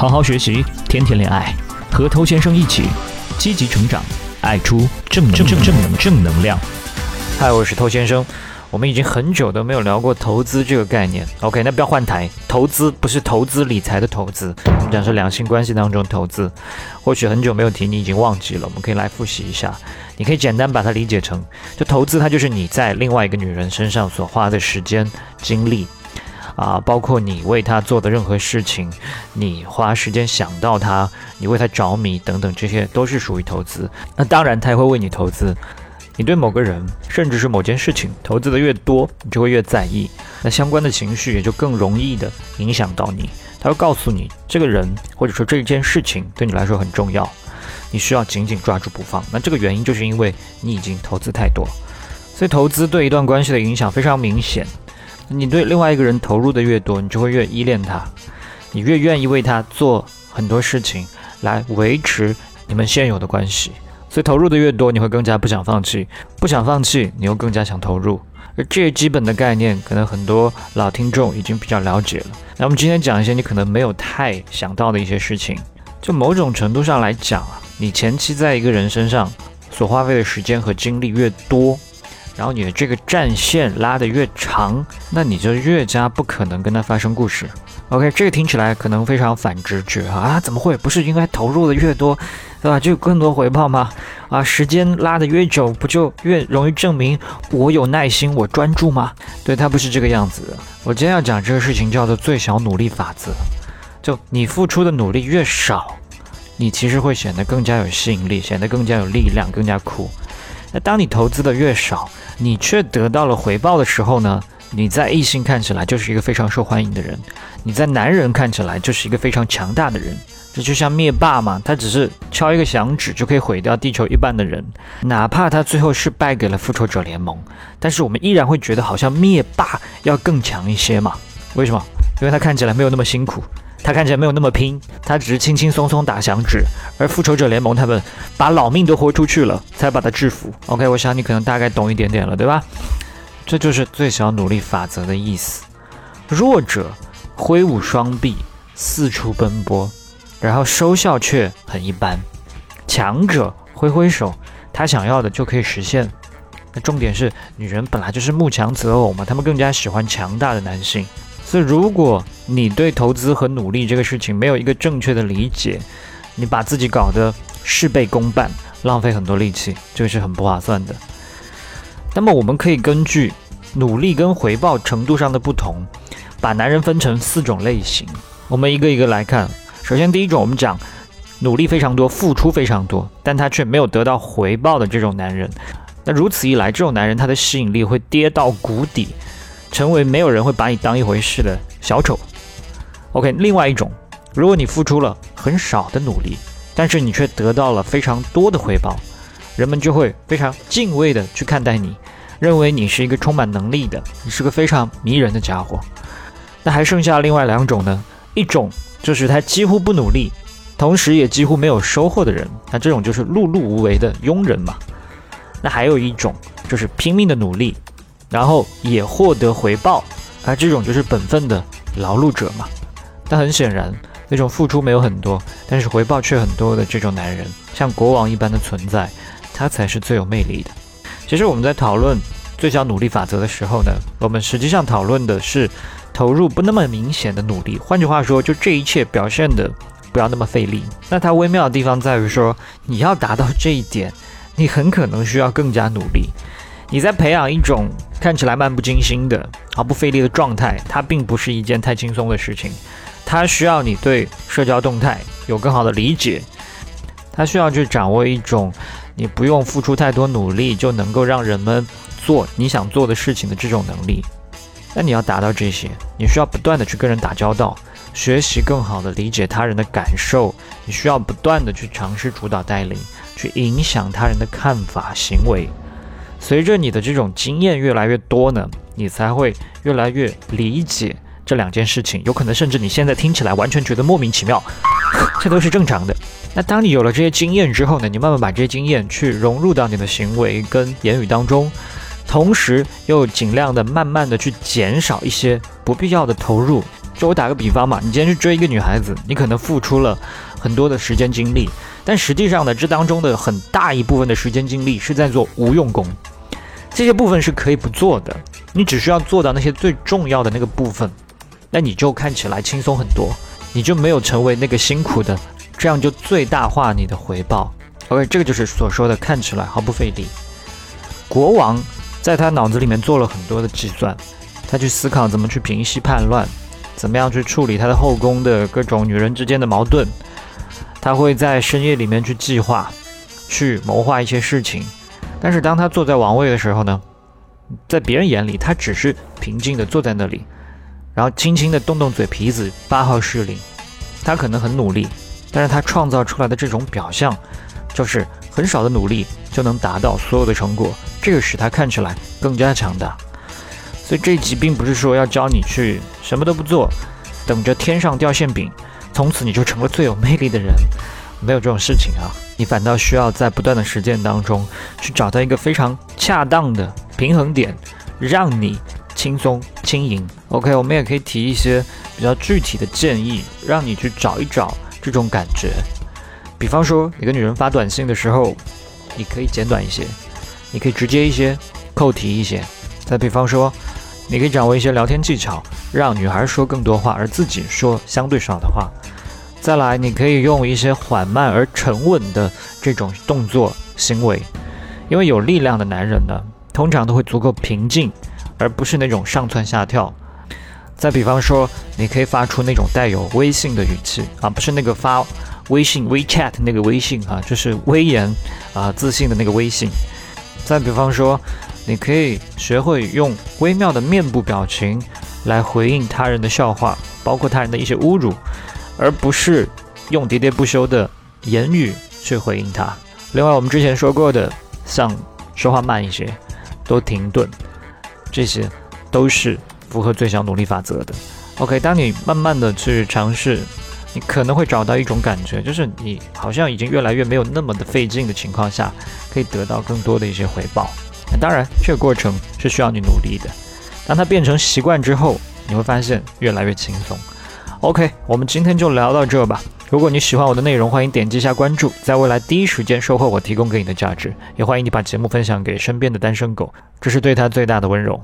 好好学习，天天恋爱，和偷先生一起积极成长，爱出正正正正能正能量。嗨，我是偷先生。我们已经很久都没有聊过投资这个概念。OK，那不要换台，投资不是投资理财的投资，我们讲是两性关系当中投资。或许很久没有提，你已经忘记了，我们可以来复习一下。你可以简单把它理解成，就投资它就是你在另外一个女人身上所花的时间、精力。啊，包括你为他做的任何事情，你花时间想到他，你为他着迷等等，这些都是属于投资。那当然，他也会为你投资。你对某个人，甚至是某件事情投资的越多，你就会越在意，那相关的情绪也就更容易的影响到你。他会告诉你，这个人或者说这件事情对你来说很重要，你需要紧紧抓住不放。那这个原因就是因为你已经投资太多，所以投资对一段关系的影响非常明显。你对另外一个人投入的越多，你就会越依恋他，你越愿意为他做很多事情来维持你们现有的关系。所以投入的越多，你会更加不想放弃，不想放弃，你又更加想投入。而这些基本的概念，可能很多老听众已经比较了解了。那我们今天讲一些你可能没有太想到的一些事情。就某种程度上来讲啊，你前期在一个人身上所花费的时间和精力越多。然后你的这个战线拉得越长，那你就越加不可能跟他发生故事。OK，这个听起来可能非常反直觉啊，怎么会？不是应该投入的越多，对吧？就有更多回报吗？啊，时间拉得越久，不就越容易证明我有耐心，我专注吗？对，它不是这个样子的。我今天要讲这个事情叫做最小努力法则，就你付出的努力越少，你其实会显得更加有吸引力，显得更加有力量，更加酷。那当你投资的越少，你却得到了回报的时候呢？你在异性看起来就是一个非常受欢迎的人，你在男人看起来就是一个非常强大的人。这就像灭霸嘛，他只是敲一个响指就可以毁掉地球一半的人，哪怕他最后是败给了复仇者联盟，但是我们依然会觉得好像灭霸要更强一些嘛？为什么？因为他看起来没有那么辛苦。他看起来没有那么拼，他只是轻轻松松打响指，而复仇者联盟他们把老命都豁出去了，才把他制服。OK，我想你可能大概懂一点点了，对吧？这就是最小努力法则的意思。弱者挥舞双臂，四处奔波，然后收效却很一般；强者挥挥手，他想要的就可以实现。那重点是，女人本来就是慕强择偶嘛，她们更加喜欢强大的男性。所以，如果你对投资和努力这个事情没有一个正确的理解，你把自己搞得事倍功半，浪费很多力气，这个是很不划算的。那么，我们可以根据努力跟回报程度上的不同，把男人分成四种类型。我们一个一个来看。首先，第一种，我们讲努力非常多，付出非常多，但他却没有得到回报的这种男人。那如此一来，这种男人他的吸引力会跌到谷底。成为没有人会把你当一回事的小丑。OK，另外一种，如果你付出了很少的努力，但是你却得到了非常多的回报，人们就会非常敬畏的去看待你，认为你是一个充满能力的，你是个非常迷人的家伙。那还剩下另外两种呢？一种就是他几乎不努力，同时也几乎没有收获的人，那这种就是碌碌无为的庸人嘛。那还有一种就是拼命的努力。然后也获得回报，而这种就是本分的劳碌者嘛。但很显然，那种付出没有很多，但是回报却很多的这种男人，像国王一般的存在，他才是最有魅力的。其实我们在讨论最小努力法则的时候呢，我们实际上讨论的是投入不那么明显的努力。换句话说，就这一切表现的不要那么费力。那它微妙的地方在于说，你要达到这一点，你很可能需要更加努力。你在培养一种看起来漫不经心的、毫不费力的状态，它并不是一件太轻松的事情。它需要你对社交动态有更好的理解，它需要去掌握一种你不用付出太多努力就能够让人们做你想做的事情的这种能力。那你要达到这些，你需要不断的去跟人打交道，学习更好的理解他人的感受。你需要不断的去尝试主导带领，去影响他人的看法行为。随着你的这种经验越来越多呢，你才会越来越理解这两件事情。有可能甚至你现在听起来完全觉得莫名其妙，这都是正常的。那当你有了这些经验之后呢，你慢慢把这些经验去融入到你的行为跟言语当中，同时又尽量的慢慢的去减少一些不必要的投入，就我打个比方嘛，你今天去追一个女孩子，你可能付出了很多的时间精力，但实际上呢，这当中的很大一部分的时间精力是在做无用功。这些部分是可以不做的，你只需要做到那些最重要的那个部分，那你就看起来轻松很多，你就没有成为那个辛苦的，这样就最大化你的回报。OK，这个就是所说的看起来毫不费力。国王在他脑子里面做了很多的计算，他去思考怎么去平息叛乱，怎么样去处理他的后宫的各种女人之间的矛盾，他会在深夜里面去计划，去谋划一些事情。但是当他坐在王位的时候呢，在别人眼里，他只是平静地坐在那里，然后轻轻地动动嘴皮子发号施令。他可能很努力，但是他创造出来的这种表象，就是很少的努力就能达到所有的成果，这个使他看起来更加强大。所以这一集并不是说要教你去什么都不做，等着天上掉馅饼，从此你就成了最有魅力的人。没有这种事情啊，你反倒需要在不断的实践当中去找到一个非常恰当的平衡点，让你轻松轻盈。OK，我们也可以提一些比较具体的建议，让你去找一找这种感觉。比方说，你跟女人发短信的时候，你可以简短一些，你可以直接一些，扣题一些。再比方说，你可以掌握一些聊天技巧，让女孩说更多话，而自己说相对少的话。再来，你可以用一些缓慢而沉稳的这种动作行为，因为有力量的男人呢，通常都会足够平静，而不是那种上蹿下跳。再比方说，你可以发出那种带有威信的语气啊，不是那个发微信 WeChat 那个微信啊，就是威严啊、自信的那个微信。再比方说，你可以学会用微妙的面部表情来回应他人的笑话，包括他人的一些侮辱。而不是用喋喋不休的言语去回应他。另外，我们之前说过的，像说话慢一些，多停顿，这些都是符合最小努力法则的。OK，当你慢慢的去尝试，你可能会找到一种感觉，就是你好像已经越来越没有那么的费劲的情况下，可以得到更多的一些回报。当然，这个过程是需要你努力的。当它变成习惯之后，你会发现越来越轻松。OK，我们今天就聊到这吧。如果你喜欢我的内容，欢迎点击一下关注，在未来第一时间收获我提供给你的价值。也欢迎你把节目分享给身边的单身狗，这是对他最大的温柔。